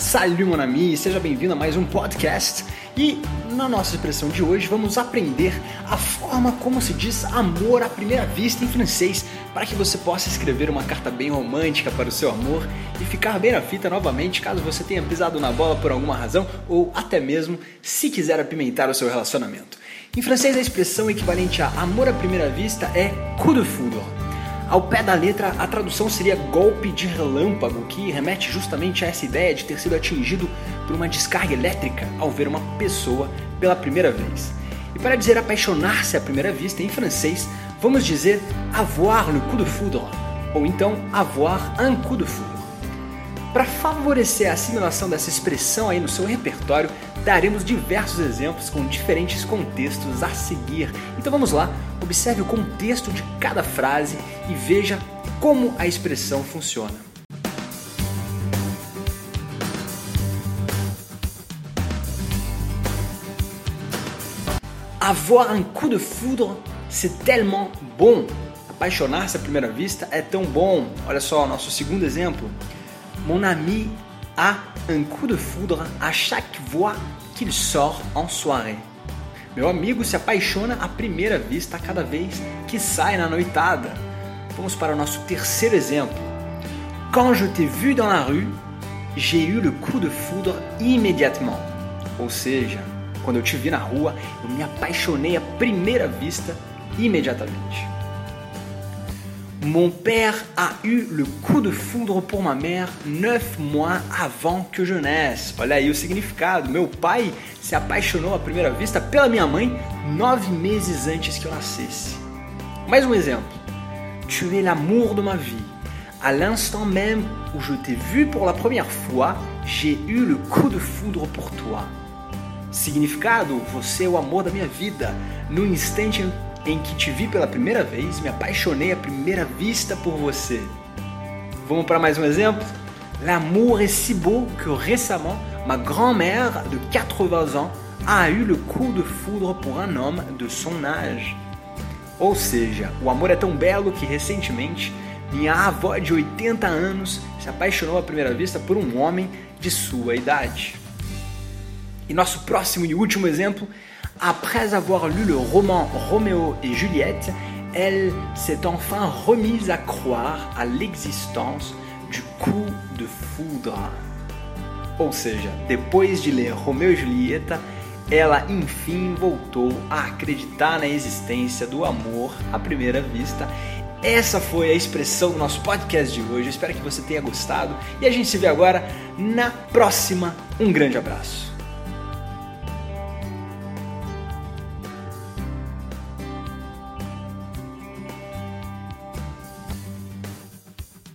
Salut mon ami, seja bem-vindo a mais um podcast. E na nossa expressão de hoje vamos aprender a forma como se diz amor à primeira vista em francês, para que você possa escrever uma carta bem romântica para o seu amor e ficar bem na fita novamente caso você tenha pisado na bola por alguma razão ou até mesmo se quiser apimentar o seu relacionamento. Em francês a expressão equivalente a amor à primeira vista é coup de foudre. Ao pé da letra, a tradução seria golpe de relâmpago, que remete justamente a essa ideia de ter sido atingido por uma descarga elétrica ao ver uma pessoa pela primeira vez. E para dizer apaixonar-se à primeira vista, em francês, vamos dizer avoir le coup de foudre, ou então avoir un coup de foudre. Para favorecer a assimilação dessa expressão aí no seu repertório, daremos diversos exemplos com diferentes contextos a seguir. Então vamos lá, observe o contexto de cada frase e veja como a expressão funciona. Avoir un coup de foudre, c'est tellement bon. Apaixonar-se à primeira vista é tão bom. Olha só, nosso segundo exemplo. Mon ami a un coup de foudre à chaque fois qu'il sort en soirée. Meu amigo se apaixona à primeira vista a cada vez que sai na noitada. Vamos para o nosso terceiro exemplo. Quand je t'ai vu dans la rue, j'ai eu le coup de foudre immédiatement. Ou seja, quando eu te vi na rua, eu me apaixonei à primeira vista imediatamente. Mon père a eu le coup de foudre pour ma mère neuf mois avant que je naisse. Olha aí o significado. Meu pai se apaixonou à primeira vista pela minha mãe nove meses antes que eu nascesse. Mais um exemplo. Tu es l'amour de ma vie. À l'instant même où je t'ai vu pour la première fois, j'ai eu le coup de foudre pour toi. Significado: Você é o amor da minha vida. No instante em que te vi pela primeira vez, me apaixonei à primeira vista por você. Vamos para mais um exemplo? L'amour est si beau que récemment, ma grand-mère de 80 ans a eu le coup de foudre pour un homme de son âge. Ou seja, o amor é tão belo que recentemente minha avó de 80 anos se apaixonou à primeira vista por um homem de sua idade. E nosso próximo e último exemplo Après avoir lu le roman Roméo et Juliette, elle s'est enfin remise à croire à l'existence du coup de foudre. Ou seja, depois de ler Romeu e Julieta, ela enfim voltou a acreditar na existência do amor à primeira vista. Essa foi a expressão do nosso podcast de hoje. espero que você tenha gostado e a gente se vê agora na próxima. Um grande abraço.